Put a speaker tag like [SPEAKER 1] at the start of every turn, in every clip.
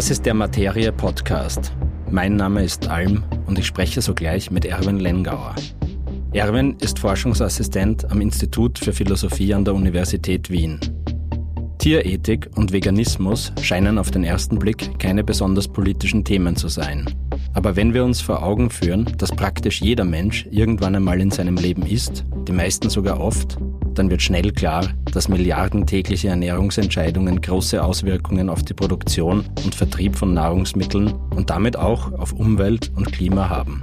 [SPEAKER 1] Das ist der Materie Podcast. Mein Name ist Alm und ich spreche sogleich mit Erwin Lengauer. Erwin ist Forschungsassistent am Institut für Philosophie an der Universität Wien. Tierethik und Veganismus scheinen auf den ersten Blick keine besonders politischen Themen zu sein. Aber wenn wir uns vor Augen führen, dass praktisch jeder Mensch irgendwann einmal in seinem Leben isst, die meisten sogar oft, dann wird schnell klar, dass milliardentägliche Ernährungsentscheidungen große Auswirkungen auf die Produktion und Vertrieb von Nahrungsmitteln und damit auch auf Umwelt und Klima haben.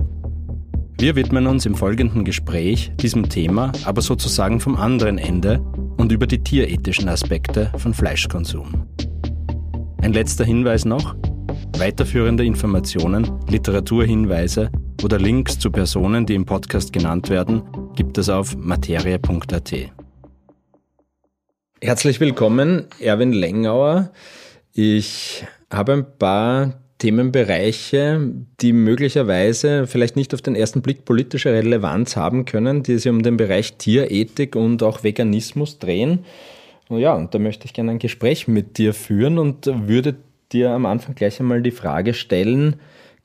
[SPEAKER 1] Wir widmen uns im folgenden Gespräch diesem Thema, aber sozusagen vom anderen Ende und über die tierethischen Aspekte von Fleischkonsum. Ein letzter Hinweis noch. Weiterführende Informationen, Literaturhinweise oder Links zu Personen, die im Podcast genannt werden, gibt es auf materie.at. Herzlich willkommen, Erwin Lengauer. Ich habe ein paar Themenbereiche, die möglicherweise vielleicht nicht auf den ersten Blick politische Relevanz haben können, die sich um den Bereich Tierethik und auch Veganismus drehen. Ja, und da möchte ich gerne ein Gespräch mit dir führen und würde dir am Anfang gleich einmal die Frage stellen,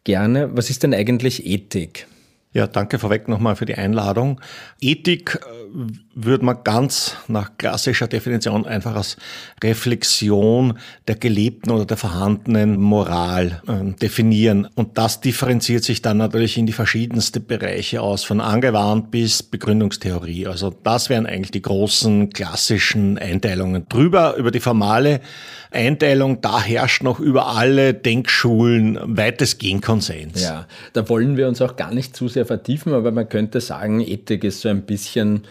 [SPEAKER 1] gerne, was ist denn eigentlich Ethik?
[SPEAKER 2] Ja, danke vorweg nochmal für die Einladung. Ethik äh, würde man ganz nach klassischer Definition einfach als Reflexion der gelebten oder der vorhandenen Moral äh, definieren. Und das differenziert sich dann natürlich in die verschiedensten Bereiche aus, von angewandt bis Begründungstheorie. Also das wären eigentlich die großen klassischen Einteilungen. Drüber, über die formale Einteilung, da herrscht noch über alle Denkschulen weitestgehend Konsens.
[SPEAKER 1] Ja, da wollen wir uns auch gar nicht zu sehr vertiefen, aber man könnte sagen, Ethik ist so ein bisschen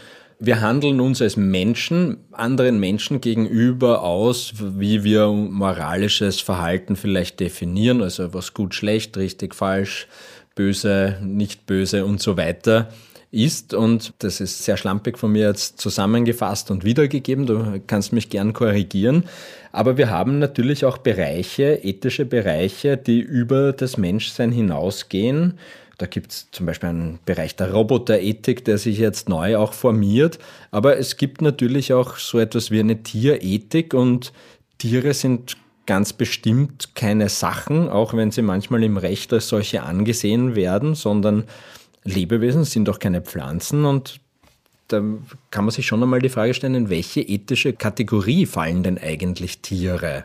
[SPEAKER 1] wir handeln uns als Menschen anderen Menschen gegenüber aus, wie wir moralisches Verhalten vielleicht definieren, also was gut, schlecht, richtig, falsch, böse, nicht böse und so weiter ist. Und das ist sehr schlampig von mir jetzt zusammengefasst und wiedergegeben. Du kannst mich gern korrigieren. Aber wir haben natürlich auch Bereiche, ethische Bereiche, die über das Menschsein hinausgehen. Da gibt es zum Beispiel einen Bereich der Roboterethik, der sich jetzt neu auch formiert. Aber es gibt natürlich auch so etwas wie eine Tierethik und Tiere sind ganz bestimmt keine Sachen, auch wenn sie manchmal im Recht als solche angesehen werden, sondern Lebewesen sind doch keine Pflanzen und da kann man sich schon einmal die Frage stellen, in welche ethische Kategorie fallen denn eigentlich Tiere?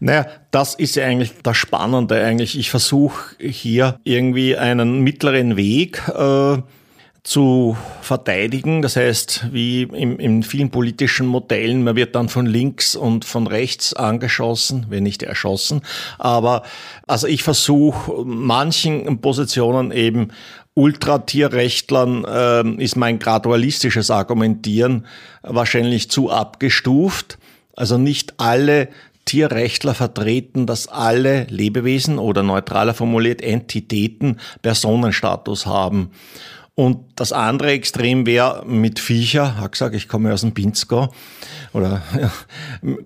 [SPEAKER 2] Naja, das ist ja eigentlich das Spannende eigentlich. Ich versuche hier irgendwie einen mittleren Weg äh, zu verteidigen. Das heißt, wie in, in vielen politischen Modellen, man wird dann von links und von rechts angeschossen, wenn nicht erschossen. Aber also ich versuche manchen Positionen eben Ultratierrechtlern äh, ist mein gradualistisches Argumentieren wahrscheinlich zu abgestuft. Also nicht alle Tierrechtler vertreten, dass alle Lebewesen oder neutraler formuliert Entitäten Personenstatus haben. Und das andere Extrem wäre mit Viecher, habe gesagt, ich komme aus dem Pinzgau, oder ja,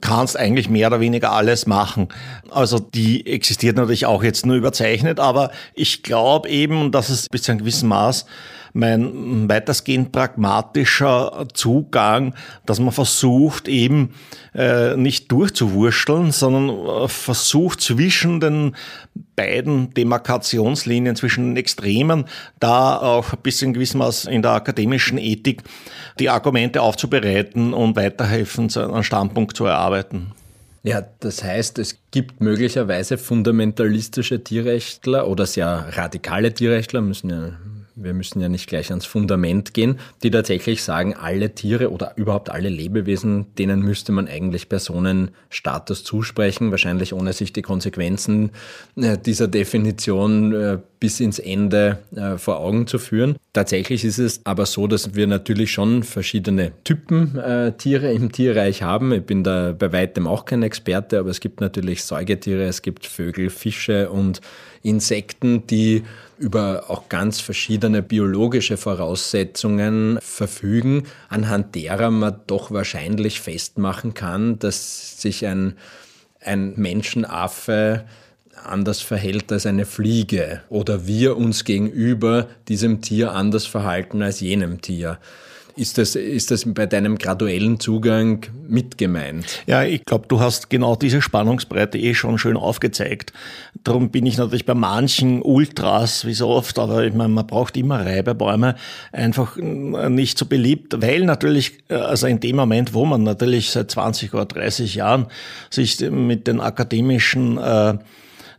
[SPEAKER 2] kannst eigentlich mehr oder weniger alles machen. Also die existiert natürlich auch jetzt nur überzeichnet, aber ich glaube eben, dass es bis zu einem gewissen Maß mein weitestgehend pragmatischer Zugang, dass man versucht eben äh, nicht durchzuwurschteln, sondern äh, versucht zwischen den beiden Demarkationslinien, zwischen den Extremen, da auch bis in gewissem Maß in der akademischen Ethik die Argumente aufzubereiten und weiterhelfen, einen Standpunkt zu erarbeiten.
[SPEAKER 1] Ja, das heißt, es gibt möglicherweise fundamentalistische Tierrechtler oder sehr radikale Tierrechtler, müssen ja wir müssen ja nicht gleich ans Fundament gehen, die tatsächlich sagen, alle Tiere oder überhaupt alle Lebewesen, denen müsste man eigentlich Personenstatus zusprechen, wahrscheinlich ohne sich die Konsequenzen äh, dieser Definition äh, bis ins Ende äh, vor Augen zu führen. Tatsächlich ist es aber so, dass wir natürlich schon verschiedene Typen Tiere im Tierreich haben. Ich bin da bei weitem auch kein Experte, aber es gibt natürlich Säugetiere, es gibt Vögel, Fische und Insekten, die über auch ganz verschiedene biologische Voraussetzungen verfügen, anhand derer man doch wahrscheinlich festmachen kann, dass sich ein, ein Menschenaffe anders verhält als eine Fliege oder wir uns gegenüber diesem Tier anders verhalten als jenem Tier. Ist das, ist das bei deinem graduellen Zugang mit?
[SPEAKER 2] Ja, ich glaube, du hast genau diese Spannungsbreite eh schon schön aufgezeigt. Darum bin ich natürlich bei manchen Ultras, wie so oft, aber ich meine, man braucht immer Reibebäume, einfach nicht so beliebt, weil natürlich, äh, also in dem Moment, wo man natürlich seit 20 oder 30 Jahren sich mit den akademischen äh,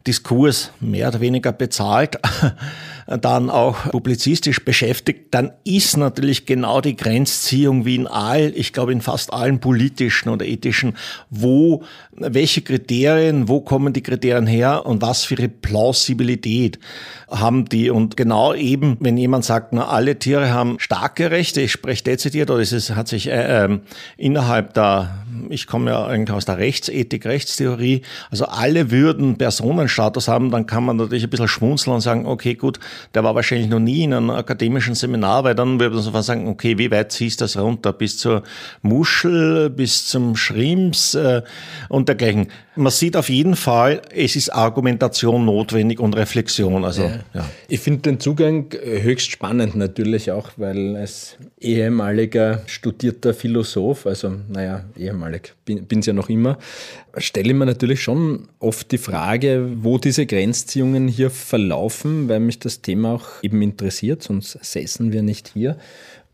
[SPEAKER 2] Diskurs mehr oder weniger bezahlt, dann auch publizistisch beschäftigt, dann ist natürlich genau die Grenzziehung wie in all, ich glaube in fast allen politischen oder ethischen, wo, welche Kriterien, wo kommen die Kriterien her und was für eine Plausibilität haben die. Und genau eben, wenn jemand sagt, na, alle Tiere haben starke Rechte, ich spreche dezidiert, oder es hat sich äh, äh, innerhalb der, ich komme ja eigentlich aus der Rechtsethik, Rechtstheorie, also alle würden Personenstatus haben, dann kann man natürlich ein bisschen schmunzeln und sagen, okay, gut, der war wahrscheinlich noch nie in einem akademischen Seminar, weil dann würde man sofort sagen, okay, wie weit ziehst du das runter? Bis zur Muschel, bis zum Schrimps äh, und dergleichen. Man sieht auf jeden Fall, es ist Argumentation notwendig und Reflexion. Also, ja.
[SPEAKER 1] ja. Ich finde den Zugang höchst spannend natürlich auch, weil als ehemaliger studierter Philosoph, also naja, ehemalig, bin es ja noch immer, stelle mir natürlich schon oft die Frage, wo diese Grenzziehungen hier verlaufen, weil mich das Thema auch eben interessiert, sonst säßen wir nicht hier.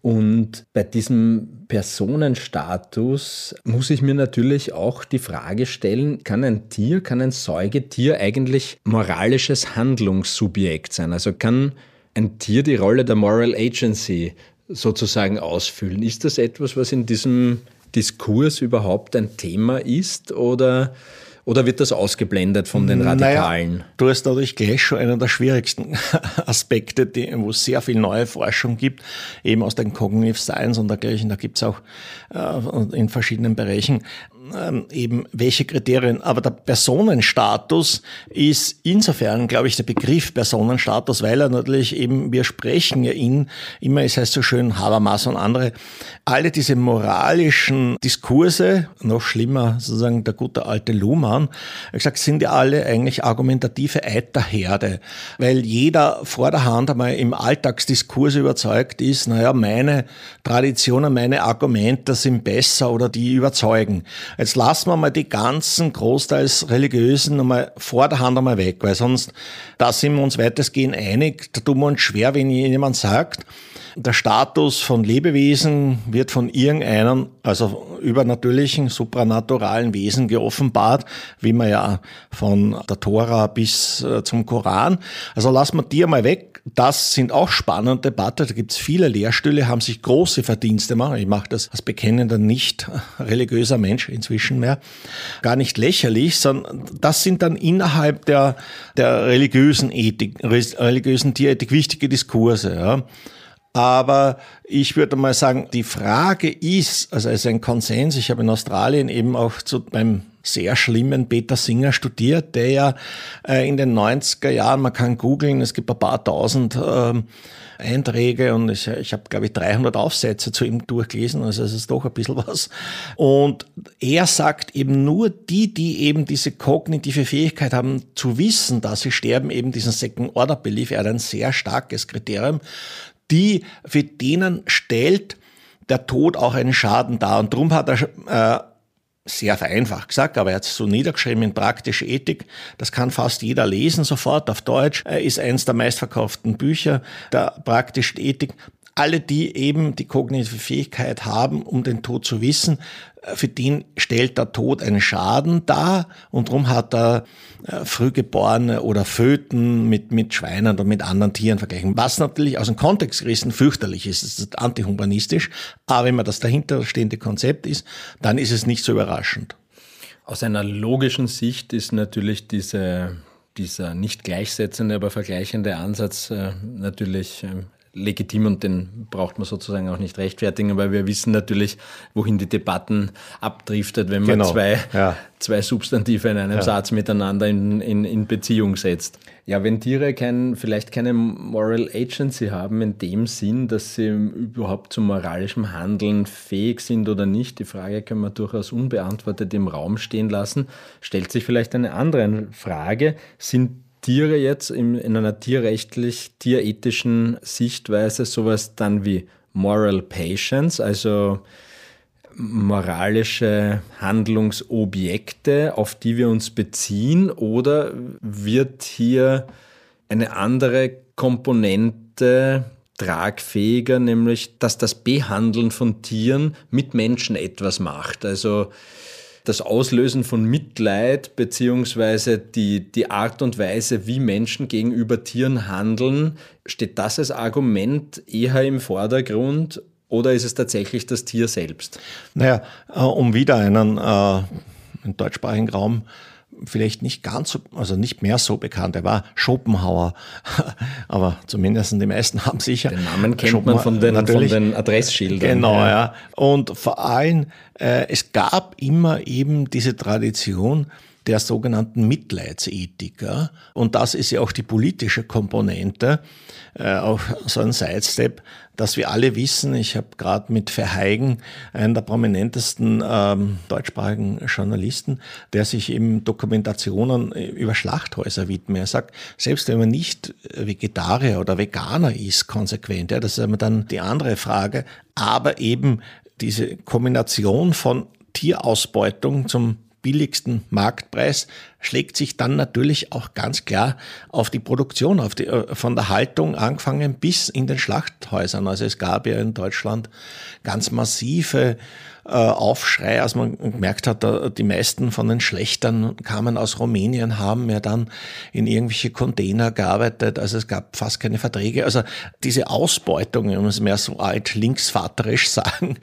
[SPEAKER 1] Und bei diesem Personenstatus muss ich mir natürlich auch die Frage stellen, kann ein Tier, kann ein Säugetier eigentlich moralisches Handlungssubjekt sein? Also kann ein Tier die Rolle der Moral Agency sozusagen ausfüllen? Ist das etwas, was in diesem Diskurs überhaupt ein Thema ist oder oder wird das ausgeblendet von den Radikalen?
[SPEAKER 2] Naja, du hast dadurch gleich schon einen der schwierigsten Aspekte, die, wo es sehr viel neue Forschung gibt, eben aus den Cognitive Science und dergleichen. Da gibt es auch äh, in verschiedenen Bereichen ähm, eben welche Kriterien. Aber der Personenstatus ist insofern, glaube ich, der Begriff Personenstatus, weil er natürlich eben, wir sprechen ja ihn immer, es heißt so schön, Habermas und andere, alle diese moralischen Diskurse, noch schlimmer sozusagen der gute alte Luhmann, gesagt, sind ja alle eigentlich argumentative Eiterherde, weil jeder vor der Hand einmal im Alltagsdiskurs überzeugt ist, naja, meine Traditionen, meine Argumente sind besser oder die überzeugen. Jetzt lassen wir mal die ganzen großteils religiösen einmal vor der Hand einmal weg, weil sonst, da sind wir uns weitestgehend einig, da tun wir uns schwer, wenn jemand sagt, der Status von Lebewesen wird von irgendeinem, also übernatürlichen, supranaturalen Wesen geoffenbart, wie man ja von der Tora bis äh, zum Koran. Also lassen wir die mal weg. Das sind auch spannende Debatten. Da gibt es viele Lehrstühle, haben sich große Verdienste gemacht. Ich mache das als bekennender nicht religiöser Mensch inzwischen mehr. Gar nicht lächerlich, sondern das sind dann innerhalb der, der religiösen Ethik, religiösen Tierethik wichtige Diskurse. Ja. Aber ich würde mal sagen, die Frage ist, also es ist ein Konsens, ich habe in Australien eben auch zu, beim sehr schlimmen Peter Singer studiert, der ja äh, in den 90er Jahren, man kann googeln, es gibt ein paar tausend äh, Einträge und ich, ich habe, glaube ich, 300 Aufsätze zu ihm durchgelesen, also es ist doch ein bisschen was. Und er sagt eben nur die, die eben diese kognitive Fähigkeit haben, zu wissen, dass sie sterben, eben diesen Second Order Belief, er hat ein sehr starkes Kriterium, die, für denen stellt der Tod auch einen Schaden dar. Und darum hat er äh, sehr vereinfacht gesagt, aber er hat es so niedergeschrieben in praktische Ethik. Das kann fast jeder lesen sofort auf Deutsch. Er ist eines der meistverkauften Bücher der praktischen Ethik. Alle, die eben die kognitive Fähigkeit haben, um den Tod zu wissen, für den stellt der Tod einen Schaden dar und darum hat er äh, Frühgeborene oder Föten mit, mit Schweinen oder mit anderen Tieren vergleichen. Was natürlich aus dem Kontext gerissen fürchterlich ist, das ist antihumanistisch, aber wenn man das dahinterstehende Konzept ist, dann ist es nicht so überraschend.
[SPEAKER 1] Aus einer logischen Sicht ist natürlich diese, dieser nicht gleichsetzende, aber vergleichende Ansatz äh, natürlich äh, legitim und den braucht man sozusagen auch nicht rechtfertigen, weil wir wissen natürlich, wohin die Debatten abdriftet, wenn man genau. zwei, ja. zwei Substantive in einem ja. Satz miteinander in, in, in Beziehung setzt. Ja, wenn Tiere kein, vielleicht keine Moral Agency haben, in dem Sinn, dass sie überhaupt zum moralischen Handeln fähig sind oder nicht, die Frage können wir durchaus unbeantwortet im Raum stehen lassen, stellt sich vielleicht eine andere Frage. Sind Tiere jetzt in, in einer tierrechtlich, tierethischen Sichtweise sowas dann wie Moral Patience, also moralische Handlungsobjekte, auf die wir uns beziehen, oder wird hier eine andere Komponente tragfähiger, nämlich dass das Behandeln von Tieren mit Menschen etwas macht. Also das Auslösen von Mitleid beziehungsweise die, die Art und Weise, wie Menschen gegenüber Tieren handeln, steht das als Argument eher im Vordergrund oder ist es tatsächlich das Tier selbst?
[SPEAKER 2] Naja, äh, um wieder einen äh, deutschsprachigen Raum vielleicht nicht ganz so, also nicht mehr so bekannt. Er war Schopenhauer, aber zumindest die meisten haben sicher.
[SPEAKER 1] Den Namen kennt man von den, von den Adressschildern.
[SPEAKER 2] Genau, ja. ja. Und vor allem, äh, es gab immer eben diese Tradition, der sogenannten Mitleidsethiker. Und das ist ja auch die politische Komponente, äh, auch so ein Sidestep, dass wir alle wissen, ich habe gerade mit Verheigen, einen der prominentesten ähm, deutschsprachigen Journalisten, der sich eben Dokumentationen äh, über Schlachthäuser widmet. Er sagt, selbst wenn man nicht Vegetarier oder Veganer ist, konsequent, ja, das ist dann die andere Frage, aber eben diese Kombination von Tierausbeutung zum billigsten Marktpreis schlägt sich dann natürlich auch ganz klar auf die Produktion, auf die, äh, von der Haltung angefangen bis in den Schlachthäusern. Also es gab ja in Deutschland ganz massive Aufschrei, als man gemerkt hat, die meisten von den Schlechtern kamen aus Rumänien, haben ja dann in irgendwelche Container gearbeitet, also es gab fast keine Verträge. Also diese Ausbeutung, um es mehr so alt linksvaterisch sagen,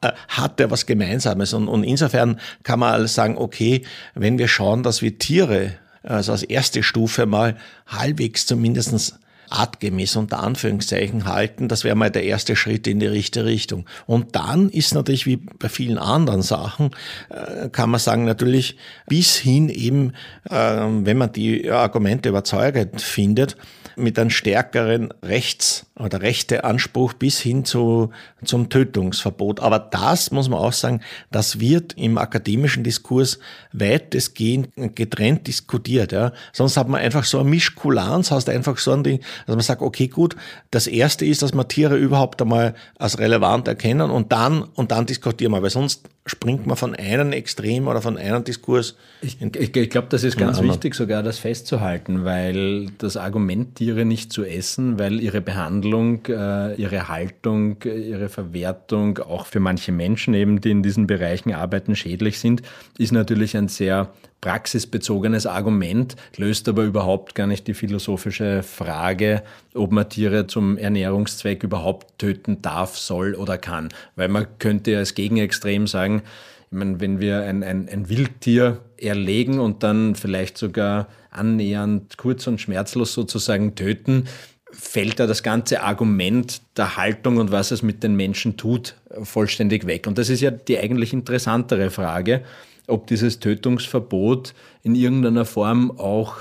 [SPEAKER 2] äh, hat ja was Gemeinsames. Und, und insofern kann man sagen, okay, wenn wir schauen, dass wir Tiere, also als erste Stufe mal halbwegs zumindestens artgemäß unter Anführungszeichen halten. Das wäre mal der erste Schritt in die richtige Richtung. Und dann ist natürlich wie bei vielen anderen Sachen, äh, kann man sagen, natürlich bis hin eben, ähm, wenn man die Argumente überzeugend findet, mit einem stärkeren Rechts- oder Rechteanspruch bis hin zu, zum Tötungsverbot. Aber das muss man auch sagen, das wird im akademischen Diskurs weitestgehend getrennt diskutiert. Ja. Sonst hat man einfach so ein Mischkulanz, hast einfach so ein Ding, dass man sagt, okay, gut, das erste ist, dass man Tiere überhaupt einmal als relevant erkennen und dann, und dann diskutieren wir, weil sonst springt man von einem Extrem oder von einem Diskurs.
[SPEAKER 1] Ich, ich, ich glaube, das ist ganz wichtig, sogar das festzuhalten, weil das Argument, Tiere nicht zu essen, weil ihre Behandlung, äh, ihre Haltung, ihre Verwertung auch für manche Menschen eben, die in diesen Bereichen arbeiten, schädlich sind, ist natürlich ein sehr praxisbezogenes Argument, löst aber überhaupt gar nicht die philosophische Frage, ob man Tiere zum Ernährungszweck überhaupt töten darf, soll oder kann. Weil man könnte als Gegenextrem sagen, ich meine, wenn wir ein, ein, ein Wildtier erlegen und dann vielleicht sogar annähernd kurz und schmerzlos sozusagen töten, fällt da das ganze Argument der Haltung und was es mit den Menschen tut, vollständig weg. Und das ist ja die eigentlich interessantere Frage, ob dieses Tötungsverbot in irgendeiner Form auch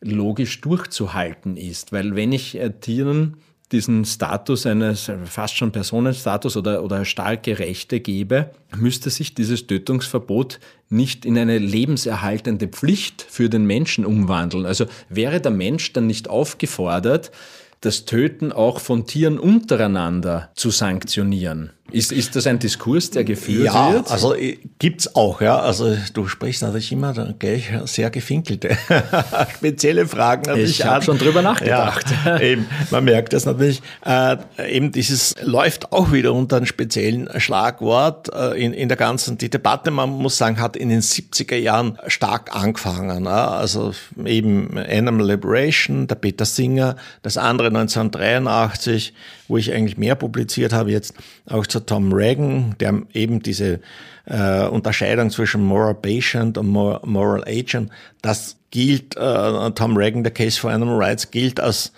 [SPEAKER 1] logisch durchzuhalten ist. Weil wenn ich äh, Tieren diesen Status eines fast schon Personenstatus oder, oder starke Rechte gebe, müsste sich dieses Tötungsverbot nicht in eine lebenserhaltende Pflicht für den Menschen umwandeln. Also wäre der Mensch dann nicht aufgefordert, das Töten auch von Tieren untereinander zu sanktionieren. Ist, ist das ein Diskurs, der geführt
[SPEAKER 2] ja,
[SPEAKER 1] wird?
[SPEAKER 2] Ja, also äh, gibt's auch, ja. Also du sprichst natürlich immer gleich sehr gefinkelte, spezielle Fragen
[SPEAKER 1] natürlich Ich habe schon drüber nachgedacht.
[SPEAKER 2] Ja, eben, man merkt das natürlich. Äh, eben dieses läuft auch wieder unter einem speziellen Schlagwort äh, in, in der ganzen, die Debatte, man muss sagen, hat in den 70er Jahren stark angefangen. Ja. Also eben Animal Liberation, der Peter Singer, das andere 1983, wo ich eigentlich mehr publiziert habe, jetzt auch zu Tom Reagan, der eben diese äh, Unterscheidung zwischen Moral Patient und Moral Agent, das gilt, äh, Tom Reagan, der Case for Animal Rights, gilt als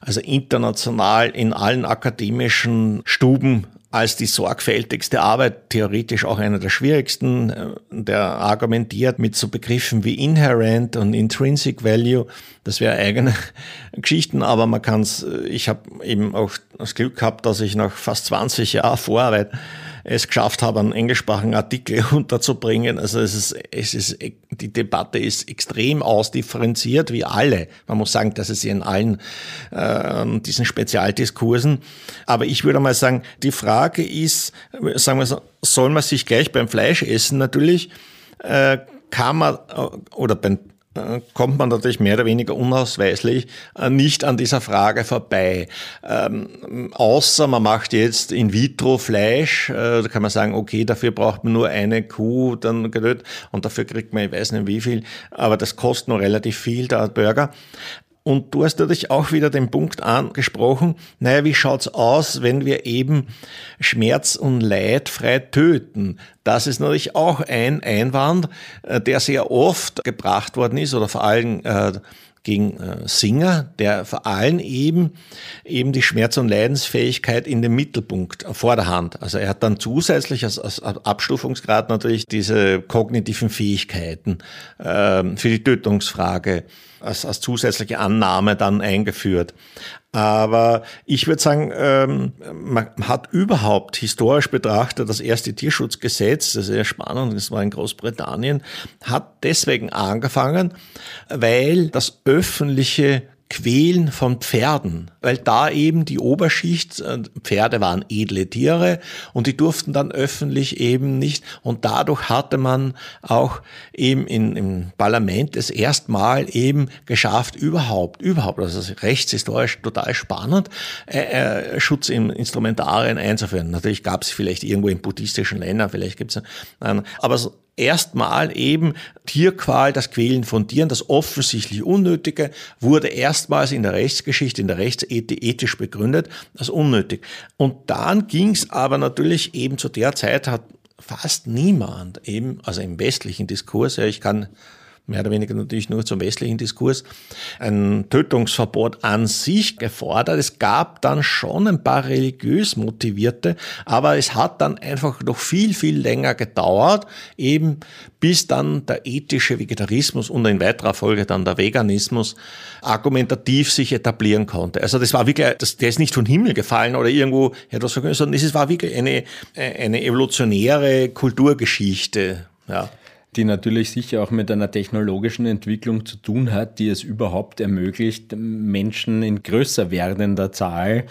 [SPEAKER 2] also international in allen akademischen Stuben als die sorgfältigste Arbeit, theoretisch auch einer der schwierigsten. Äh, der argumentiert mit so Begriffen wie Inherent und Intrinsic Value. Das wäre eigene Geschichten, aber man kann es, äh, ich habe eben auch das Glück gehabt, dass ich nach fast 20 Jahren Vorarbeit es geschafft habe, einen englischsprachigen Artikel unterzubringen. Also es ist, es ist, die Debatte ist extrem ausdifferenziert, wie alle. Man muss sagen, dass es in allen äh, diesen Spezialdiskursen. Aber ich würde mal sagen, die Frage ist, sagen wir so, soll man sich gleich beim Fleischessen natürlich, äh, kann man, äh, oder beim kommt man natürlich mehr oder weniger unausweislich äh, nicht an dieser Frage vorbei. Ähm, außer man macht jetzt in vitro Fleisch, äh, da kann man sagen, okay, dafür braucht man nur eine Kuh dann und dafür kriegt man, ich weiß nicht wie viel, aber das kostet noch relativ viel, der Burger. Und du hast natürlich auch wieder den Punkt angesprochen, naja, wie schaut's aus, wenn wir eben Schmerz und Leid frei töten? Das ist natürlich auch ein Einwand, äh, der sehr oft gebracht worden ist oder vor allem äh, gegen äh, Singer, der vor allem eben, eben die Schmerz- und Leidensfähigkeit in den Mittelpunkt vor der Hand. Also er hat dann zusätzlich als, als Abstufungsgrad natürlich diese kognitiven Fähigkeiten äh, für die Tötungsfrage als, als zusätzliche Annahme dann eingeführt. Aber ich würde sagen, ähm, man hat überhaupt historisch betrachtet das erste Tierschutzgesetz, das ist sehr spannend, das war in Großbritannien, hat deswegen angefangen, weil das öffentliche Quälen von Pferden, weil da eben die Oberschicht, äh, Pferde waren edle Tiere und die durften dann öffentlich eben nicht und dadurch hatte man auch eben in, im Parlament das erstmal eben geschafft, überhaupt, überhaupt, also rechtshistorisch total spannend, äh, äh, Schutz in Instrumentarien einzuführen. Natürlich gab es vielleicht irgendwo in buddhistischen Ländern, vielleicht gibt es, äh, aber so, erstmal eben Tierqual, das Quälen von Tieren, das offensichtlich Unnötige, wurde erstmals in der Rechtsgeschichte, in der Rechtsethik ethisch begründet als unnötig. Und dann ging es aber natürlich eben zu der Zeit hat fast niemand eben, also im westlichen Diskurs, ja, ich kann mehr oder weniger natürlich nur zum westlichen Diskurs, ein Tötungsverbot an sich gefordert. Es gab dann schon ein paar religiös motivierte, aber es hat dann einfach noch viel, viel länger gedauert, eben bis dann der ethische Vegetarismus und in weiterer Folge dann der Veganismus argumentativ sich etablieren konnte. Also das war wirklich, das, der ist nicht vom Himmel gefallen oder irgendwo etwas, sondern es war wirklich eine, eine evolutionäre Kulturgeschichte. Ja
[SPEAKER 1] die natürlich sicher auch mit einer technologischen Entwicklung zu tun hat, die es überhaupt ermöglicht, Menschen in größer werdender Zahl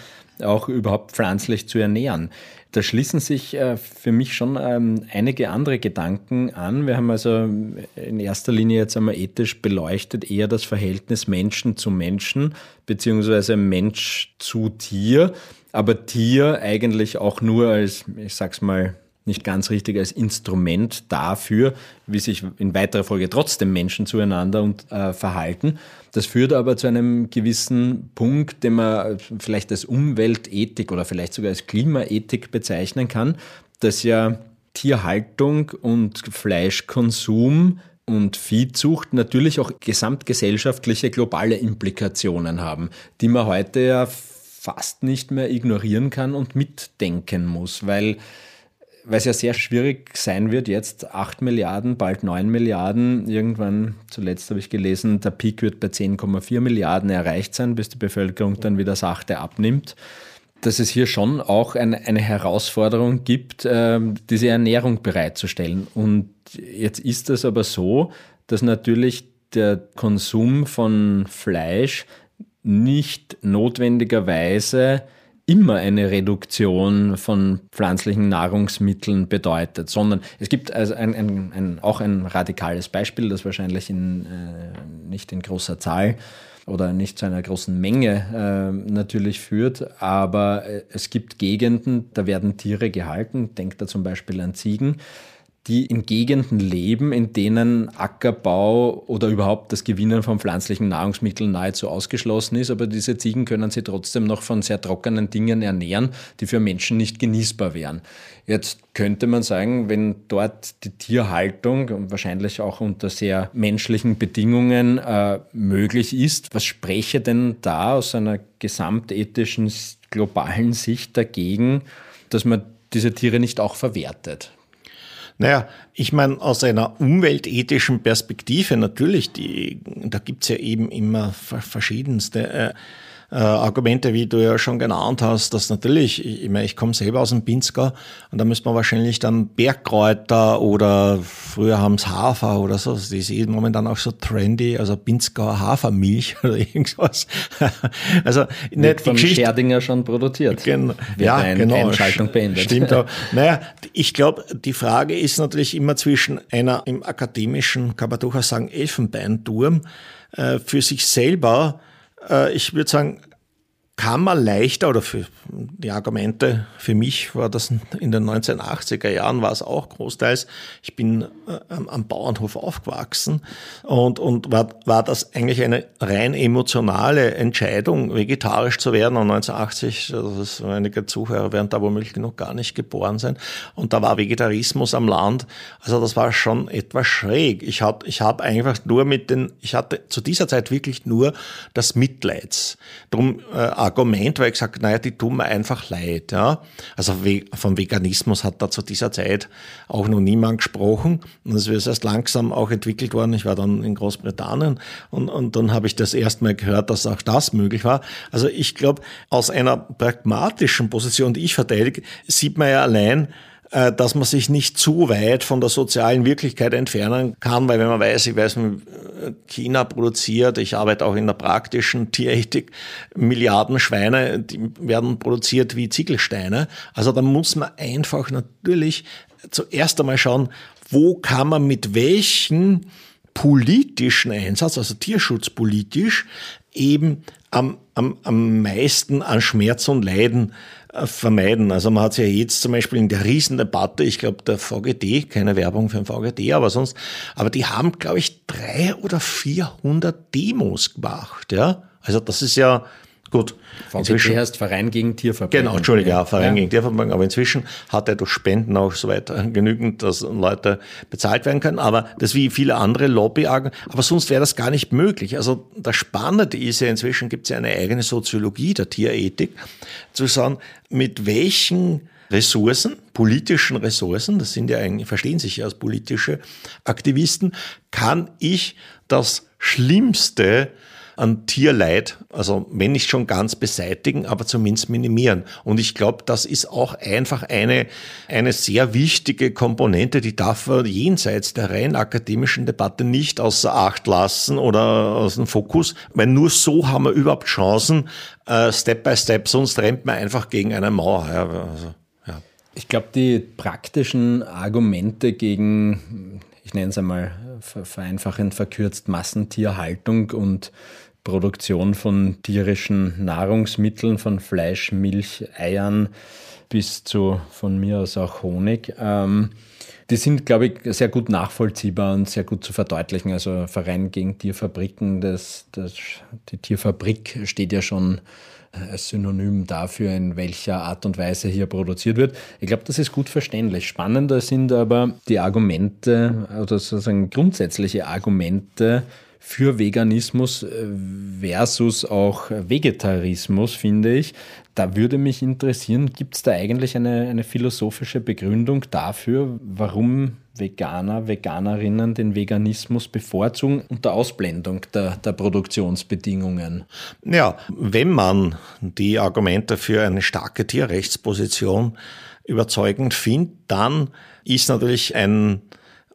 [SPEAKER 1] auch überhaupt pflanzlich zu ernähren. Da schließen sich äh, für mich schon ähm, einige andere Gedanken an. Wir haben also in erster Linie jetzt einmal ethisch beleuchtet eher das Verhältnis Menschen zu Menschen beziehungsweise Mensch zu Tier, aber Tier eigentlich auch nur als, ich sag's mal, nicht ganz richtig als Instrument dafür, wie sich in weiterer Folge trotzdem Menschen zueinander und, äh, verhalten. Das führt aber zu einem gewissen Punkt, den man vielleicht als Umweltethik oder vielleicht sogar als Klimaethik bezeichnen kann, dass ja Tierhaltung und Fleischkonsum und Viehzucht natürlich auch gesamtgesellschaftliche globale Implikationen haben, die man heute ja fast nicht mehr ignorieren kann und mitdenken muss, weil weil es ja sehr schwierig sein wird, jetzt 8 Milliarden, bald 9 Milliarden, irgendwann, zuletzt habe ich gelesen, der Peak wird bei 10,4 Milliarden erreicht sein, bis die Bevölkerung dann wieder sachte abnimmt. Dass es hier schon auch eine, eine Herausforderung gibt, äh, diese Ernährung bereitzustellen. Und jetzt ist es aber so, dass natürlich der Konsum von Fleisch nicht notwendigerweise immer eine Reduktion von pflanzlichen Nahrungsmitteln bedeutet, sondern es gibt also ein, ein, ein, auch ein radikales Beispiel, das wahrscheinlich in, äh, nicht in großer Zahl oder nicht zu einer großen Menge äh, natürlich führt, aber äh, es gibt Gegenden, da werden Tiere gehalten, denkt da zum Beispiel an Ziegen, die in Gegenden leben, in denen Ackerbau oder überhaupt das Gewinnen von pflanzlichen Nahrungsmitteln nahezu ausgeschlossen ist. Aber diese Ziegen können sie trotzdem noch von sehr trockenen Dingen ernähren, die für Menschen nicht genießbar wären. Jetzt könnte man sagen, wenn dort die Tierhaltung wahrscheinlich auch unter sehr menschlichen Bedingungen äh, möglich ist, was spreche denn da aus einer gesamtethischen, globalen Sicht dagegen, dass man diese Tiere nicht auch verwertet?
[SPEAKER 2] Naja, ich meine, aus einer umweltethischen Perspektive natürlich, die, da gibt's ja eben immer verschiedenste äh, äh, Argumente, wie du ja schon genannt hast, dass natürlich, ich, ich meine, ich komme selber aus dem Pinzgau und da müsste man wahrscheinlich dann Bergkräuter oder früher haben es Hafer oder so, das ist momentan auch so trendy, also Pinzgauer Hafermilch oder irgendwas.
[SPEAKER 1] also nicht von Geschichte, Scherdinger schon produziert.
[SPEAKER 2] Gen, ja, ein, genau. Einschaltung beendet. Stimmt auch. Naja, ich glaube, die Frage ist natürlich immer zwischen einer im akademischen, kann man durchaus sagen, Elfenbeinturm äh, für sich selber, ich würde sagen, kann man leichter oder für die Argumente, für mich war das in den 1980er Jahren war es auch großteils. Ich bin äh, am Bauernhof aufgewachsen und, und war, war das eigentlich eine rein emotionale Entscheidung, vegetarisch zu werden. Und 1980, das ist einige Zuhörer werden da womöglich noch gar nicht geboren sein. Und da war Vegetarismus am Land. Also das war schon etwas schräg. Ich habe ich hab einfach nur mit den, ich hatte zu dieser Zeit wirklich nur das Mitleids. Drum äh, Argument, weil ich gesagt, naja, die tun mir einfach leid. Ja? Also vom Veganismus hat da zu dieser Zeit auch noch niemand gesprochen. Und es ist erst langsam auch entwickelt worden. Ich war dann in Großbritannien und, und dann habe ich das erstmal gehört, dass auch das möglich war. Also ich glaube, aus einer pragmatischen Position, die ich verteidige, sieht man ja allein, dass man sich nicht zu weit von der sozialen Wirklichkeit entfernen kann, weil wenn man weiß, ich weiß, China produziert, ich arbeite auch in der praktischen Tierethik, Milliarden Schweine, die werden produziert wie Ziegelsteine. Also da muss man einfach natürlich zuerst einmal schauen, wo kann man mit welchen politischen Einsatz, also tierschutzpolitisch, eben am, am, am meisten an Schmerz und Leiden äh, vermeiden. Also man hat es ja jetzt zum Beispiel in der Riesendebatte, ich glaube der VGD, keine Werbung für den VGD, aber sonst, aber die haben, glaube ich, drei oder vierhundert Demos gemacht, ja. Also das ist ja, Gut.
[SPEAKER 1] VGT heißt Verein gegen Tierverband.
[SPEAKER 2] Genau, Entschuldige, ja, Verein ja. gegen Tierverband. Aber inzwischen hat er durch Spenden auch so weiter genügend, dass Leute bezahlt werden können. Aber das wie viele andere Lobby, aber sonst wäre das gar nicht möglich. Also das Spannende ist ja, inzwischen gibt es ja eine eigene Soziologie der Tierethik, zu sagen, mit welchen Ressourcen, politischen Ressourcen, das sind ja eigentlich, verstehen sich ja als politische Aktivisten, kann ich das Schlimmste an Tierleid, also wenn nicht schon ganz beseitigen, aber zumindest minimieren. Und ich glaube, das ist auch einfach eine, eine sehr wichtige Komponente, die darf man jenseits der rein akademischen Debatte nicht außer Acht lassen oder aus dem Fokus, weil nur so haben wir überhaupt Chancen, äh, Step by Step, sonst rennt man einfach gegen eine Mauer. Ja, also,
[SPEAKER 1] ja. Ich glaube, die praktischen Argumente gegen, ich nenne es einmal vereinfachend verkürzt, Massentierhaltung und Produktion von tierischen Nahrungsmitteln, von Fleisch, Milch, Eiern bis zu von mir aus auch Honig. Ähm, die sind, glaube ich, sehr gut nachvollziehbar und sehr gut zu verdeutlichen. Also Verein gegen Tierfabriken, das, das, die Tierfabrik steht ja schon als Synonym dafür, in welcher Art und Weise hier produziert wird. Ich glaube, das ist gut verständlich. Spannender sind aber die Argumente oder sozusagen grundsätzliche Argumente für Veganismus äh, versus auch Vegetarismus, finde ich. Da würde mich interessieren, gibt es da eigentlich eine, eine philosophische Begründung dafür, warum Veganer, Veganerinnen den Veganismus bevorzugen unter Ausblendung der, der Produktionsbedingungen?
[SPEAKER 2] Ja, wenn man die Argumente für eine starke Tierrechtsposition überzeugend findet, dann ist natürlich ein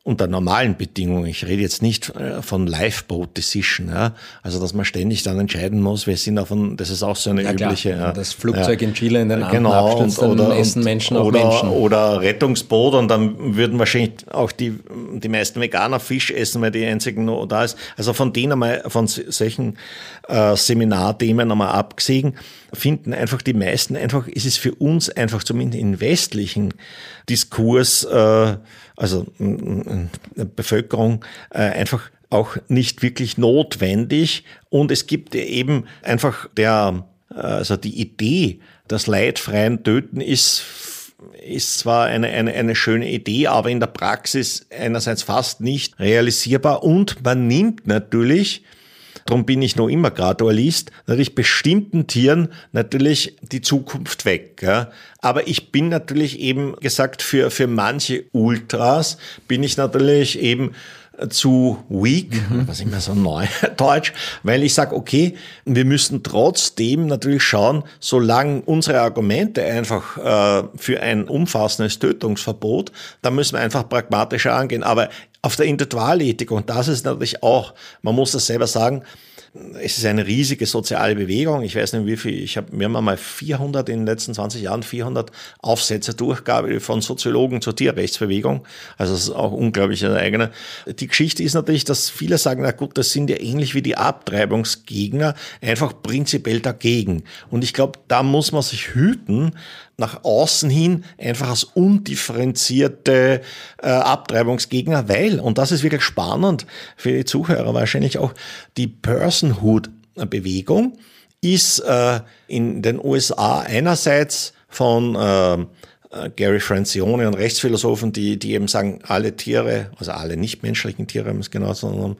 [SPEAKER 2] unter normalen Bedingungen, ich rede jetzt nicht äh, von Lifeboat Decision, ja, also dass man ständig dann entscheiden muss, wir sind davon, das ist auch so eine ja, übliche.
[SPEAKER 1] Ja, das Flugzeug ja, in Chile in den
[SPEAKER 2] genau, abstürzt, und, oder, essen Menschen oder, Menschen. Oder Rettungsboot und dann würden wahrscheinlich auch die, die meisten Veganer Fisch essen, weil die einzigen noch da ist. Also von denen einmal, von solchen äh, Seminarthemen einmal abgesehen, finden einfach die meisten einfach, ist es für uns einfach zumindest im westlichen Diskurs, äh, also Bevölkerung äh, einfach auch nicht wirklich notwendig. Und es gibt eben einfach der, also die Idee, das leidfreien Töten ist ist zwar eine, eine, eine schöne Idee, aber in der Praxis einerseits fast nicht realisierbar und man nimmt natürlich darum bin ich noch immer Gradualist, natürlich bestimmten Tieren natürlich die Zukunft weg. Ja. Aber ich bin natürlich eben gesagt, für, für manche Ultras bin ich natürlich eben zu weak, mhm. was immer so neu Deutsch, weil ich sage, okay, wir müssen trotzdem natürlich schauen, solange unsere Argumente einfach äh, für ein umfassendes Tötungsverbot, da müssen wir einfach pragmatischer angehen. Aber auf der Individualethik, und das ist natürlich auch, man muss das selber sagen, es ist eine riesige soziale Bewegung. Ich weiß nicht, wie viel, ich habe mir mal 400 in den letzten 20 Jahren 400 Aufsätze durchgabe von Soziologen zur Tierrechtsbewegung. Also das ist auch unglaublich eine eigene. Die Geschichte ist natürlich, dass viele sagen, na gut, das sind ja ähnlich wie die Abtreibungsgegner, einfach prinzipiell dagegen. Und ich glaube, da muss man sich hüten, nach außen hin einfach als undifferenzierte äh, Abtreibungsgegner, weil, und das ist wirklich spannend für die Zuhörer wahrscheinlich auch, die Personhood-Bewegung ist äh, in den USA einerseits von äh, äh, Gary Francione und Rechtsphilosophen, die, die eben sagen, alle Tiere, also alle nichtmenschlichen Tiere, genau, sondern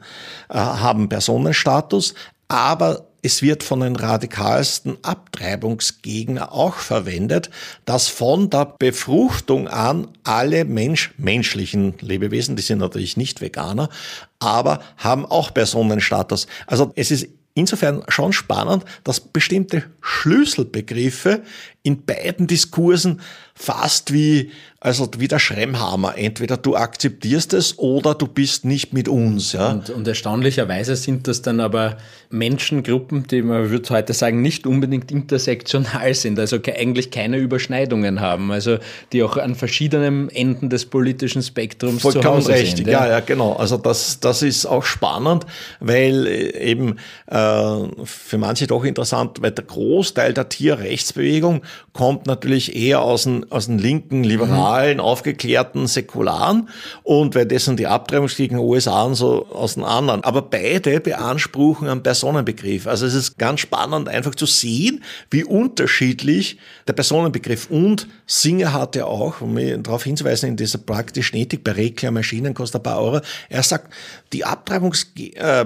[SPEAKER 2] äh, haben Personenstatus, aber es wird von den radikalsten Abtreibungsgegner auch verwendet, dass von der Befruchtung an alle Mensch, menschlichen Lebewesen, die sind natürlich nicht Veganer, aber haben auch Personenstatus. Also es ist insofern schon spannend, dass bestimmte Schlüsselbegriffe in beiden Diskursen fast wie also wie der Schremhammer. Entweder du akzeptierst es oder du bist nicht mit uns. Ja?
[SPEAKER 1] Und, und erstaunlicherweise sind das dann aber Menschengruppen, die man würde heute sagen, nicht unbedingt intersektional sind, also eigentlich keine Überschneidungen haben, also die auch an verschiedenen Enden des politischen Spektrums
[SPEAKER 2] Vollkommen zu Hause richtig, sind. Ja? ja, ja, genau. Also das, das ist auch spannend, weil äh, eben äh, für manche doch interessant, weil der Großteil der Tierrechtsbewegung kommt natürlich eher aus dem, aus dem linken, liberalen aufgeklärten Säkularen und währenddessen die Abtreibungsgegner USA und so aus den anderen. Aber beide beanspruchen einen Personenbegriff. Also es ist ganz spannend einfach zu sehen, wie unterschiedlich der Personenbegriff und Singer hat ja auch, um darauf hinzuweisen, in dieser praktischen Ethik bei Rekla Maschinen kostet ein paar Euro. Er sagt, die Abtreibung äh,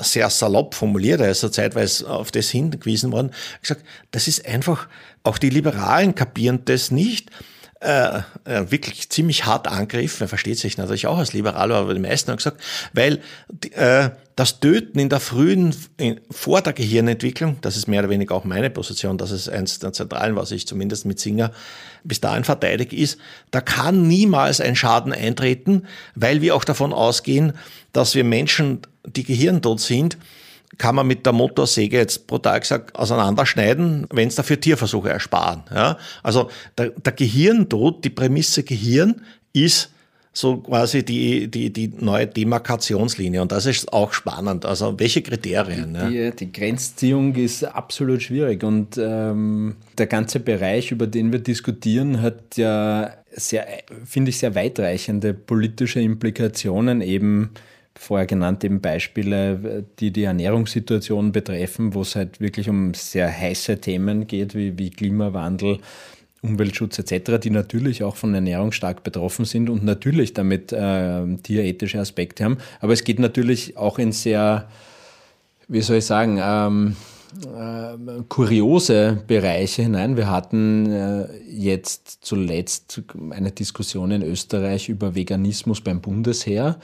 [SPEAKER 2] sehr salopp formuliert, er ist ja zeitweise auf das hingewiesen worden, gesagt, das ist einfach, auch die Liberalen kapieren das nicht äh, äh, wirklich ziemlich hart angriffen. Er versteht sich natürlich auch als Liberaler, aber die meisten haben gesagt, weil äh, das Töten in der frühen, in, vor der Gehirnentwicklung, das ist mehr oder weniger auch meine Position, das ist eins der zentralen, was ich zumindest mit Singer bis dahin verteidige, ist, da kann niemals ein Schaden eintreten, weil wir auch davon ausgehen, dass wir Menschen, die gehirntot sind, kann man mit der Motorsäge jetzt brutal gesagt auseinanderschneiden, wenn es dafür Tierversuche ersparen. Ja? Also der, der Gehirntod, die Prämisse Gehirn ist so quasi die, die, die neue Demarkationslinie. Und das ist auch spannend. Also welche Kriterien?
[SPEAKER 1] Die, ja? die Grenzziehung ist absolut schwierig. Und ähm, der ganze Bereich, über den wir diskutieren, hat ja sehr, finde ich, sehr weitreichende politische Implikationen eben vorher genannt eben Beispiele, die die Ernährungssituation betreffen, wo es halt wirklich um sehr heiße Themen geht, wie, wie Klimawandel, Umweltschutz etc., die natürlich auch von Ernährung stark betroffen sind und natürlich damit äh, tierethische Aspekte haben. Aber es geht natürlich auch in sehr, wie soll ich sagen, ähm, äh, kuriose Bereiche hinein. Wir hatten äh, jetzt zuletzt eine Diskussion in Österreich über Veganismus beim Bundesheer.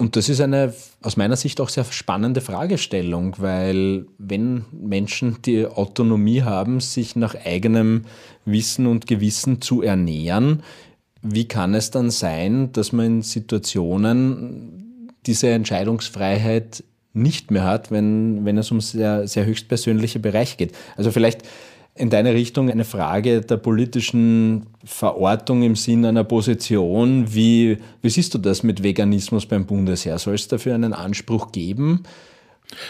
[SPEAKER 1] Und das ist eine aus meiner Sicht auch sehr spannende Fragestellung, weil wenn Menschen die Autonomie haben, sich nach eigenem Wissen und Gewissen zu ernähren, wie kann es dann sein, dass man in Situationen diese Entscheidungsfreiheit nicht mehr hat, wenn, wenn es um sehr, sehr höchstpersönliche Bereiche geht? Also vielleicht in deine Richtung eine Frage der politischen Verortung im Sinne einer Position. Wie, wie siehst du das mit Veganismus beim Bundesheer? Soll es dafür einen Anspruch geben?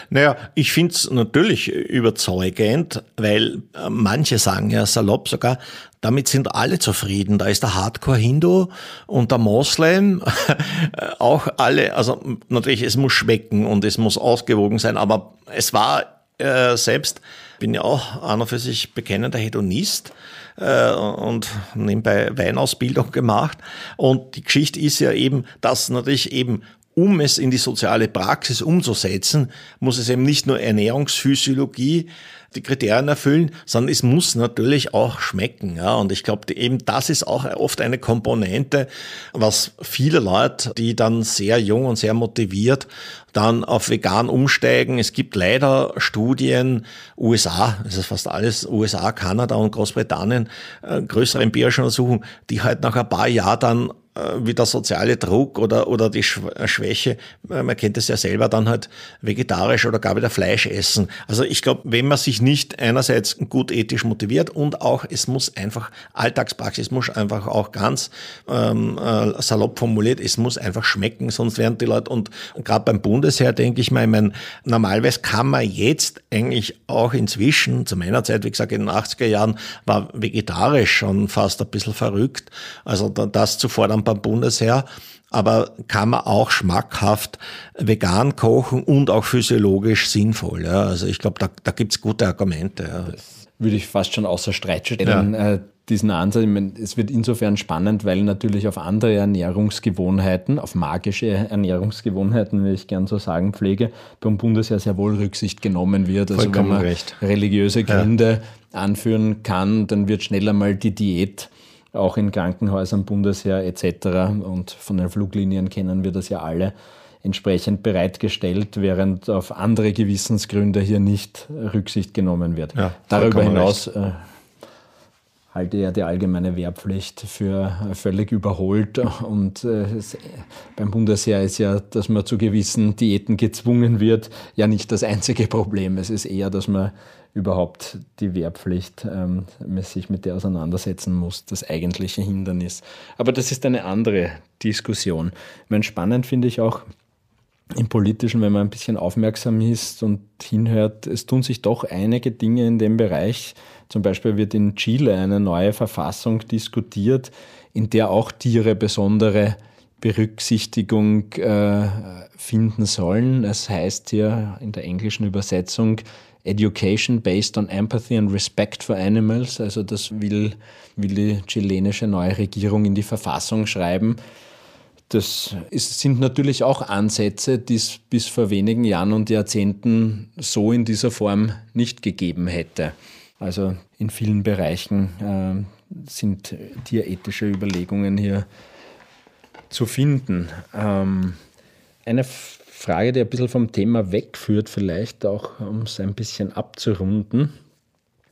[SPEAKER 2] Naja, ich finde es natürlich überzeugend, weil äh, manche sagen ja salopp sogar, damit sind alle zufrieden. Da ist der Hardcore-Hindu und der Moslem auch alle, also natürlich, es muss schmecken und es muss ausgewogen sein, aber es war äh, selbst bin ja auch und für sich bekennender Hedonist äh, und nebenbei Weinausbildung gemacht. Und die Geschichte ist ja eben, dass natürlich eben um es in die soziale Praxis umzusetzen, muss es eben nicht nur Ernährungsphysiologie die Kriterien erfüllen, sondern es muss natürlich auch schmecken. Ja. Und ich glaube, eben das ist auch oft eine Komponente, was viele Leute, die dann sehr jung und sehr motiviert dann auf vegan umsteigen. Es gibt leider Studien, USA, das ist fast alles USA, Kanada und Großbritannien, äh, größere empirische Untersuchungen, die halt nach ein paar Jahren dann wie der soziale Druck oder, oder die äh, Schwäche, äh, man kennt es ja selber, dann halt vegetarisch oder gar wieder Fleisch essen. Also ich glaube, wenn man sich nicht einerseits gut ethisch motiviert und auch es muss einfach Alltagspraxis, muss einfach auch ganz ähm, äh, salopp formuliert, es muss einfach schmecken, sonst werden die Leute und, und gerade beim Bundesheer denke ich mal, ich mein, normalerweise kann man jetzt eigentlich auch inzwischen, zu meiner Zeit, wie gesagt, in den 80er Jahren war vegetarisch schon fast ein bisschen verrückt. Also das zu fordern dann beim Bundesheer. Aber kann man auch schmackhaft vegan kochen und auch physiologisch sinnvoll. Ja. Also ich glaube, da, da gibt es gute Argumente. Ja. Das
[SPEAKER 1] würde ich fast schon außer Streit stellen. Ja. Äh, diesen Ansatz, ich meine, es wird insofern spannend, weil natürlich auf andere Ernährungsgewohnheiten, auf magische Ernährungsgewohnheiten, wie ich gern so sagen pflege, beim Bundesheer sehr wohl Rücksicht genommen wird. Also Vollkommen wenn man recht. religiöse Gründe anführen kann, dann wird schneller mal die Diät auch in Krankenhäusern, Bundesheer etc. Und von den Fluglinien kennen wir das ja alle entsprechend bereitgestellt, während auf andere Gewissensgründe hier nicht Rücksicht genommen wird. Ja, Darüber hinaus äh, halte ja die allgemeine Wehrpflicht für völlig überholt. Und äh, es, beim Bundesheer ist ja, dass man zu gewissen Diäten gezwungen wird, ja nicht das einzige Problem. Es ist eher, dass man überhaupt die Wehrpflicht ähm, sich mit der auseinandersetzen muss, das eigentliche Hindernis. Aber das ist eine andere Diskussion. Ich meine, spannend finde ich auch im Politischen, wenn man ein bisschen aufmerksam ist und hinhört, es tun sich doch einige Dinge in dem Bereich. Zum Beispiel wird in Chile eine neue Verfassung diskutiert, in der auch Tiere besondere Berücksichtigung äh, finden sollen. Es heißt hier in der englischen Übersetzung Education based on empathy and respect for animals. Also das will, will die chilenische neue Regierung in die Verfassung schreiben. Das ist, sind natürlich auch Ansätze, die es bis vor wenigen Jahren und Jahrzehnten so in dieser Form nicht gegeben hätte. Also in vielen Bereichen äh, sind tierethische Überlegungen hier zu finden. Ähm, eine Frage, die ein bisschen vom Thema wegführt, vielleicht auch, um es ein bisschen abzurunden.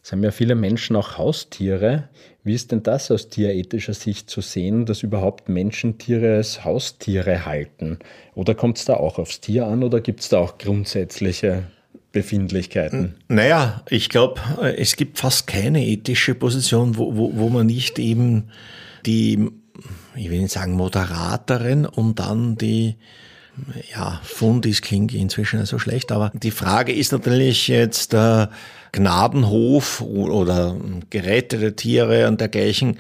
[SPEAKER 1] Es haben ja viele Menschen auch Haustiere. Wie ist denn das aus tierethischer Sicht zu sehen, dass überhaupt Menschen Tiere als Haustiere halten? Oder kommt es da auch aufs Tier an oder gibt es da auch grundsätzliche Befindlichkeiten?
[SPEAKER 2] Naja, ich glaube, es gibt fast keine ethische Position, wo, wo, wo man nicht eben die, ich will nicht sagen moderateren und dann die ja, Fundis klingt inzwischen so schlecht, aber die Frage ist natürlich jetzt äh, Gnadenhof oder gerettete Tiere und dergleichen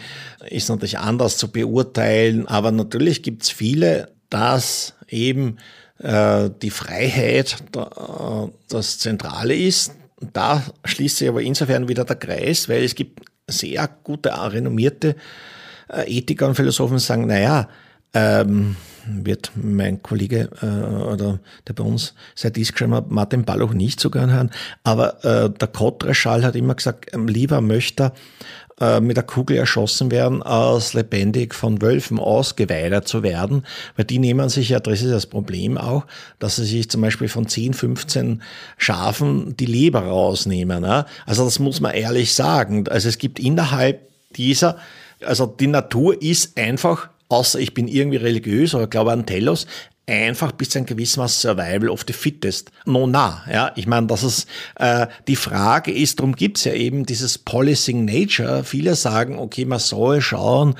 [SPEAKER 2] ist natürlich anders zu beurteilen, aber natürlich gibt's viele, dass eben äh, die Freiheit da, äh, das Zentrale ist. Da schließt sich aber insofern wieder der Kreis, weil es gibt sehr gute, renommierte äh, Ethiker und Philosophen, die sagen, naja, ähm, wird mein Kollege äh, oder der bei uns seit geschrieben hat, Martin Balloch nicht so gern hören. Aber äh, der Kottreschall hat immer gesagt, ähm, lieber möchte äh, mit der Kugel erschossen werden, als lebendig von Wölfen ausgeweidert zu werden, weil die nehmen sich ja, das ist das Problem auch, dass sie sich zum Beispiel von 10, 15 Schafen die Leber rausnehmen. Ja? Also das muss man ehrlich sagen. Also es gibt innerhalb dieser, also die Natur ist einfach außer ich bin irgendwie religiös oder glaube an Telos, einfach bis zu einem gewissen Maß Survival of the Fittest. No, na, ja, ich meine, dass es äh, die Frage ist, darum gibt's ja eben dieses Policing Nature. Viele sagen, okay, man soll schauen,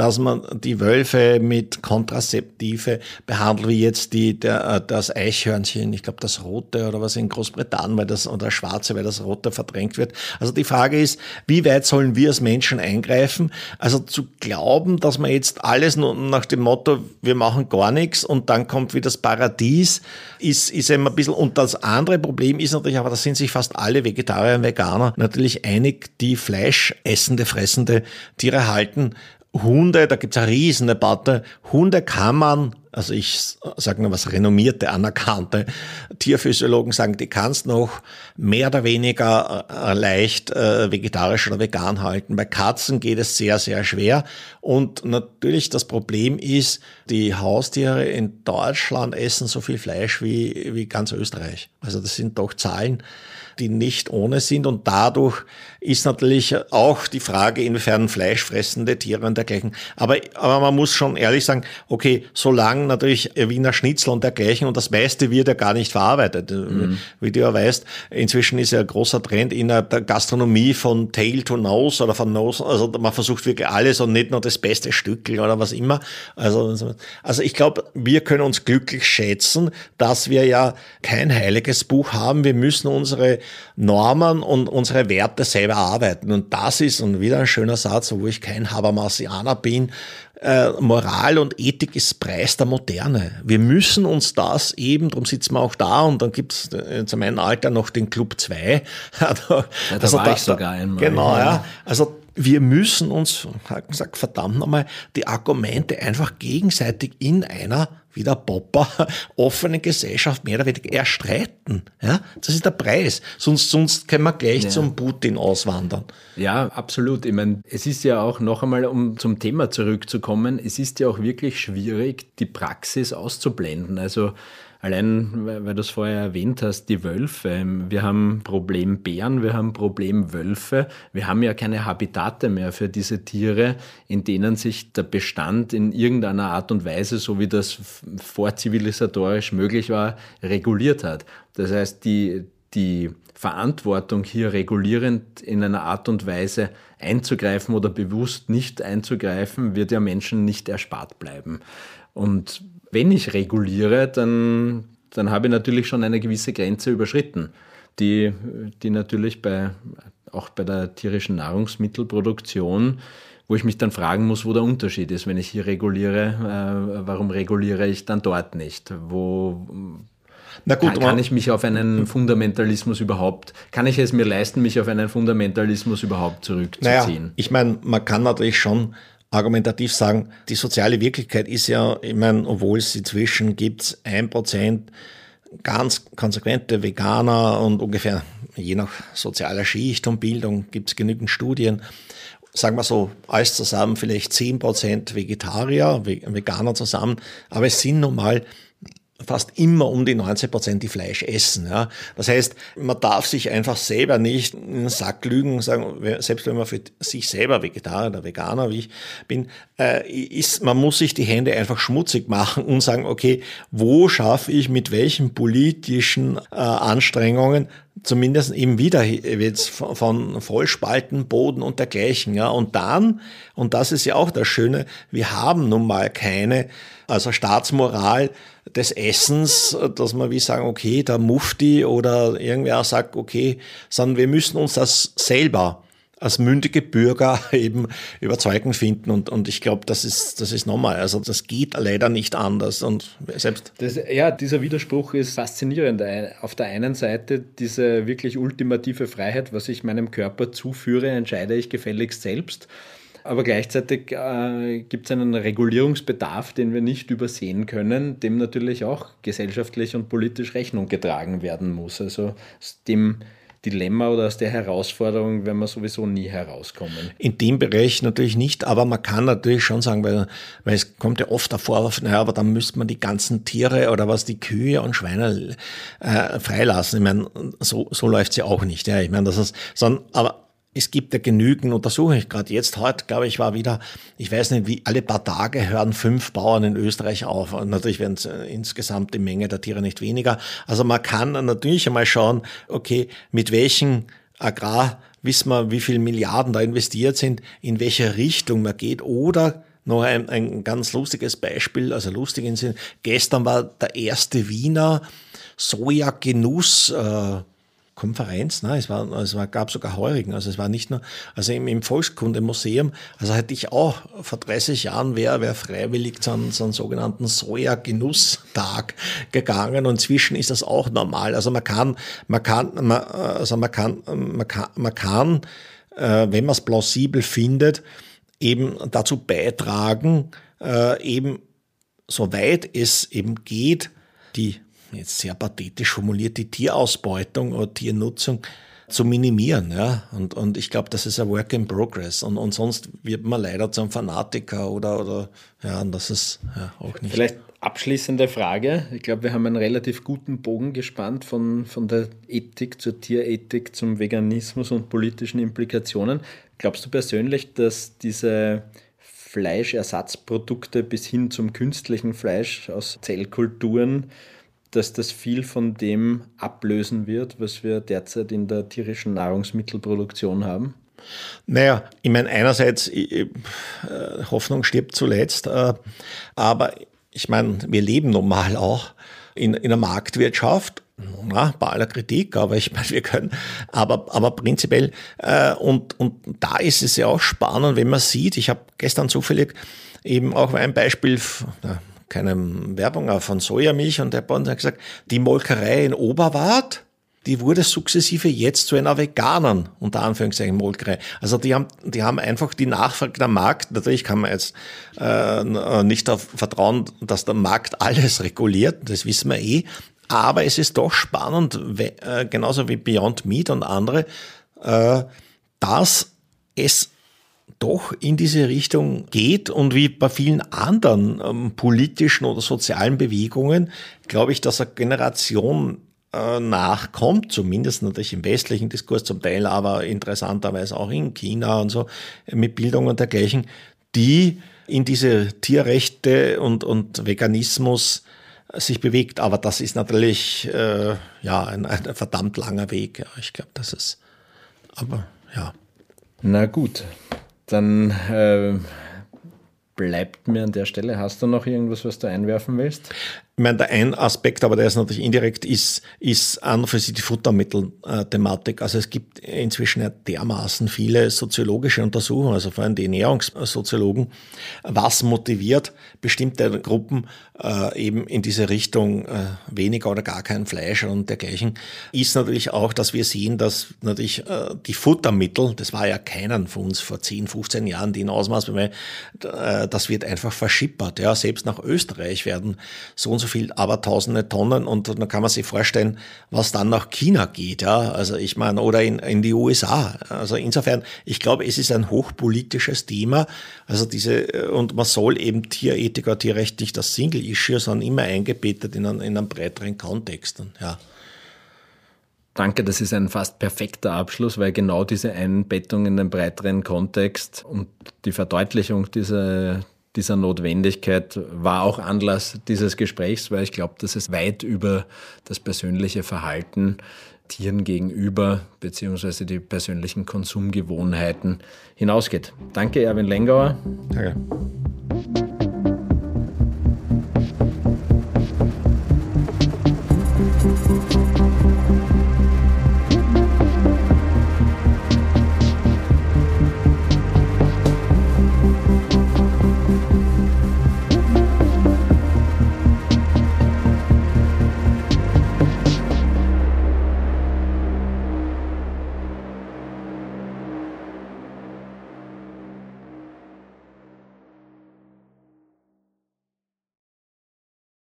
[SPEAKER 2] dass man die Wölfe mit Kontrazeptive behandelt, wie jetzt die, der, äh, das Eichhörnchen, ich glaube das Rote oder was in Großbritannien, weil das, oder das Schwarze, weil das Rote verdrängt wird. Also die Frage ist, wie weit sollen wir als Menschen eingreifen? Also zu glauben, dass man jetzt alles nur nach dem Motto, wir machen gar nichts und dann kommt wie das Paradies, ist, ist immer ein bisschen, und das andere Problem ist natürlich, aber da sind sich fast alle Vegetarier und Veganer natürlich einig, die fleischessende, fressende Tiere halten, Hunde, da gibt's eine riesen Debatte, Hunde kann man Also ich sage nur was renommierte, anerkannte Tierphysiologen sagen, die kannst noch mehr oder weniger äh, leicht äh, vegetarisch oder vegan halten. Bei Katzen geht es sehr, sehr schwer. Und natürlich das Problem ist, die Haustiere in Deutschland essen so viel Fleisch wie, wie ganz Österreich. Also das sind doch Zahlen, die nicht ohne sind. Und dadurch ist natürlich auch die Frage, inwiefern fleischfressende Tiere und dergleichen. Aber, aber man muss schon ehrlich sagen, okay, solange natürlich Wiener Schnitzel und dergleichen und das meiste wird ja gar nicht verarbeitet. Mhm. Wie du ja weißt, inzwischen ist ja ein großer Trend in der Gastronomie von Tail to Nose oder von Nose, also man versucht wirklich alles und nicht nur das beste Stückel oder was immer. Also, also ich glaube, wir können uns glücklich schätzen, dass wir ja kein heiliges Buch haben. Wir müssen unsere Normen und unsere Werte selber arbeiten. Und das ist, und wieder ein schöner Satz, wo ich kein Habermasianer bin, äh, Moral und Ethik ist Preis der Moderne. Wir müssen uns das eben, darum sitzen wir auch da und dann gibt's äh, zu meinem Alter noch den Club 2.
[SPEAKER 1] ja, da also war da, ich sogar einmal.
[SPEAKER 2] Genau, ja. Also wir müssen uns, gesagt, verdammt nochmal, die Argumente einfach gegenseitig in einer, wie der Popper, offenen Gesellschaft mehr oder weniger erstreiten. Ja, das ist der Preis. Sonst, sonst können wir gleich ja. zum Putin auswandern.
[SPEAKER 1] Ja, absolut. Ich meine, es ist ja auch noch einmal, um zum Thema zurückzukommen, es ist ja auch wirklich schwierig, die Praxis auszublenden. Also, Allein, weil du es vorher erwähnt hast, die Wölfe. Wir haben Problem Bären, wir haben Problem Wölfe. Wir haben ja keine Habitate mehr für diese Tiere, in denen sich der Bestand in irgendeiner Art und Weise, so wie das vorzivilisatorisch möglich war, reguliert hat. Das heißt, die, die Verantwortung hier regulierend in einer Art und Weise einzugreifen oder bewusst nicht einzugreifen, wird ja Menschen nicht erspart bleiben. Und wenn ich reguliere, dann, dann habe ich natürlich schon eine gewisse Grenze überschritten, die, die natürlich bei, auch bei der tierischen Nahrungsmittelproduktion, wo ich mich dann fragen muss, wo der Unterschied ist. Wenn ich hier reguliere, äh, warum reguliere ich dann dort nicht? Wo, na gut, kann, kann ich mich auf einen Fundamentalismus überhaupt, kann ich es mir leisten, mich auf einen Fundamentalismus überhaupt zurückzuziehen?
[SPEAKER 2] Naja, ich meine, man kann natürlich schon argumentativ sagen, die soziale Wirklichkeit ist ja, ich meine, obwohl es inzwischen gibt, ein Prozent ganz konsequente Veganer und ungefähr je nach sozialer Schicht und Bildung gibt es genügend Studien. Sagen wir so, alles zusammen vielleicht zehn Prozent Vegetarier, Veganer zusammen, aber es sind nun mal fast immer um die 90 Prozent, die Fleisch essen. Ja. Das heißt, man darf sich einfach selber nicht in den Sack lügen sagen, selbst wenn man für sich selber Vegetarier oder Veganer, wie ich bin, äh, ist, man muss sich die Hände einfach schmutzig machen und sagen, okay, wo schaffe ich mit welchen politischen äh, Anstrengungen zumindest eben wieder jetzt von Vollspalten, Boden und dergleichen. Ja. Und dann, und das ist ja auch das Schöne, wir haben nun mal keine, also Staatsmoral, des Essens, dass man wie sagen, okay, der Mufti oder irgendwer sagt, okay, sondern wir müssen uns das selber als mündige Bürger eben überzeugen finden und, und ich glaube, das ist, das ist normal. Also das geht leider nicht anders und selbst.
[SPEAKER 1] Das, ja, dieser Widerspruch ist faszinierend. Auf der einen Seite diese wirklich ultimative Freiheit, was ich meinem Körper zuführe, entscheide ich gefälligst selbst. Aber gleichzeitig äh, gibt es einen Regulierungsbedarf, den wir nicht übersehen können, dem natürlich auch gesellschaftlich und politisch Rechnung getragen werden muss. Also aus dem Dilemma oder aus der Herausforderung werden wir sowieso nie herauskommen.
[SPEAKER 2] In dem Bereich natürlich nicht, aber man kann natürlich schon sagen, weil, weil es kommt ja oft der Vorwurf, naja, aber dann müsste man die ganzen Tiere oder was die Kühe und Schweine äh, freilassen. Ich meine, so, so läuft es ja auch nicht. Ja. Ich meine, das ist, sondern, aber es gibt ja genügend Untersuchungen. Gerade jetzt, heute, glaube ich, war wieder, ich weiß nicht, wie alle paar Tage hören fünf Bauern in Österreich auf. Und natürlich werden äh, insgesamt die Menge der Tiere nicht weniger. Also man kann natürlich einmal schauen, okay, mit welchen Agrar wissen wir, wie viele Milliarden da investiert sind, in welche Richtung man geht oder noch ein, ein ganz lustiges Beispiel, also lustig im Sinn. Gestern war der erste Wiener Sojagenuss, äh, Konferenz, ne? es war, es war, gab sogar Heurigen, also es war nicht nur, also im, im Volkskundemuseum, also hätte ich auch vor 30 Jahren wäre wär freiwillig zu einem, zu einem sogenannten Soja-Genusstag gegangen und inzwischen ist das auch normal. Also man kann, man kann, man, also man kann, man kann, man kann äh, wenn man es plausibel findet, eben dazu beitragen, äh, eben soweit es eben geht, die jetzt sehr pathetisch formulierte Tierausbeutung oder Tiernutzung zu minimieren. Ja? Und, und ich glaube, das ist ein Work in Progress. Und, und sonst wird man leider zum Fanatiker oder, oder ja, und das ist ja, auch nicht.
[SPEAKER 1] Vielleicht abschließende Frage. Ich glaube, wir haben einen relativ guten Bogen gespannt von, von der Ethik zur Tierethik zum Veganismus und politischen Implikationen. Glaubst du persönlich, dass diese Fleischersatzprodukte bis hin zum künstlichen Fleisch aus Zellkulturen, dass das viel von dem ablösen wird, was wir derzeit in der tierischen Nahrungsmittelproduktion haben?
[SPEAKER 2] Naja, ich meine, einerseits, äh, Hoffnung stirbt zuletzt, äh, aber ich meine, wir leben nun mal auch in, in einer Marktwirtschaft na, bei aller Kritik, aber ich meine, wir können, aber, aber prinzipiell, äh, und, und da ist es ja auch spannend, wenn man sieht, ich habe gestern zufällig eben auch ein Beispiel, keine Werbung von Sojamilch und der Bond hat gesagt, die Molkerei in Oberwart, die wurde sukzessive jetzt zu einer veganen, unter Anführungszeichen, Molkerei. Also die haben, die haben einfach die Nachfrage der Markt, natürlich kann man jetzt äh, nicht darauf vertrauen, dass der Markt alles reguliert, das wissen wir eh, aber es ist doch spannend, äh, genauso wie Beyond Meat und andere, äh, dass es doch in diese Richtung geht und wie bei vielen anderen ähm, politischen oder sozialen Bewegungen, glaube ich, dass eine Generation äh, nachkommt, zumindest natürlich im westlichen Diskurs zum Teil, aber interessanterweise auch in China und so, mit Bildung und dergleichen, die in diese Tierrechte und, und Veganismus sich bewegt. Aber das ist natürlich äh, ja ein, ein, verdammt langer Weg. Ich glaube, das ist. Aber ja.
[SPEAKER 1] Na gut, dann äh, bleibt mir an der Stelle. Hast du noch irgendwas, was du einwerfen willst?
[SPEAKER 2] Ich meine, der ein Aspekt, aber der ist natürlich indirekt, ist, ist an und für sich die Futtermittel-Thematik. Also es gibt inzwischen ja dermaßen viele soziologische Untersuchungen, also vor allem die Ernährungssoziologen, was motiviert bestimmte Gruppen äh, eben in diese Richtung äh, weniger oder gar kein Fleisch und dergleichen, ist natürlich auch, dass wir sehen, dass natürlich äh, die Futtermittel, das war ja keinen von uns vor 10, 15 Jahren, die in Ausmaß, äh, das wird einfach verschippert. Ja, selbst nach Österreich werden so und so viel, aber tausende Tonnen und dann kann man sich vorstellen, was dann nach China geht, ja, also ich meine, oder in, in die USA. Also insofern, ich glaube, es ist ein hochpolitisches Thema, also diese, und man soll eben Tierethik Tierrecht nicht das Single-Issue, sondern immer eingebettet in einen, in einen breiteren Kontext, ja.
[SPEAKER 1] Danke, das ist ein fast perfekter Abschluss, weil genau diese Einbettung in den breiteren Kontext und die Verdeutlichung dieser, dieser Notwendigkeit war auch Anlass dieses Gesprächs, weil ich glaube, dass es weit über das persönliche Verhalten Tieren gegenüber beziehungsweise die persönlichen Konsumgewohnheiten hinausgeht. Danke, Erwin Lengauer. Danke.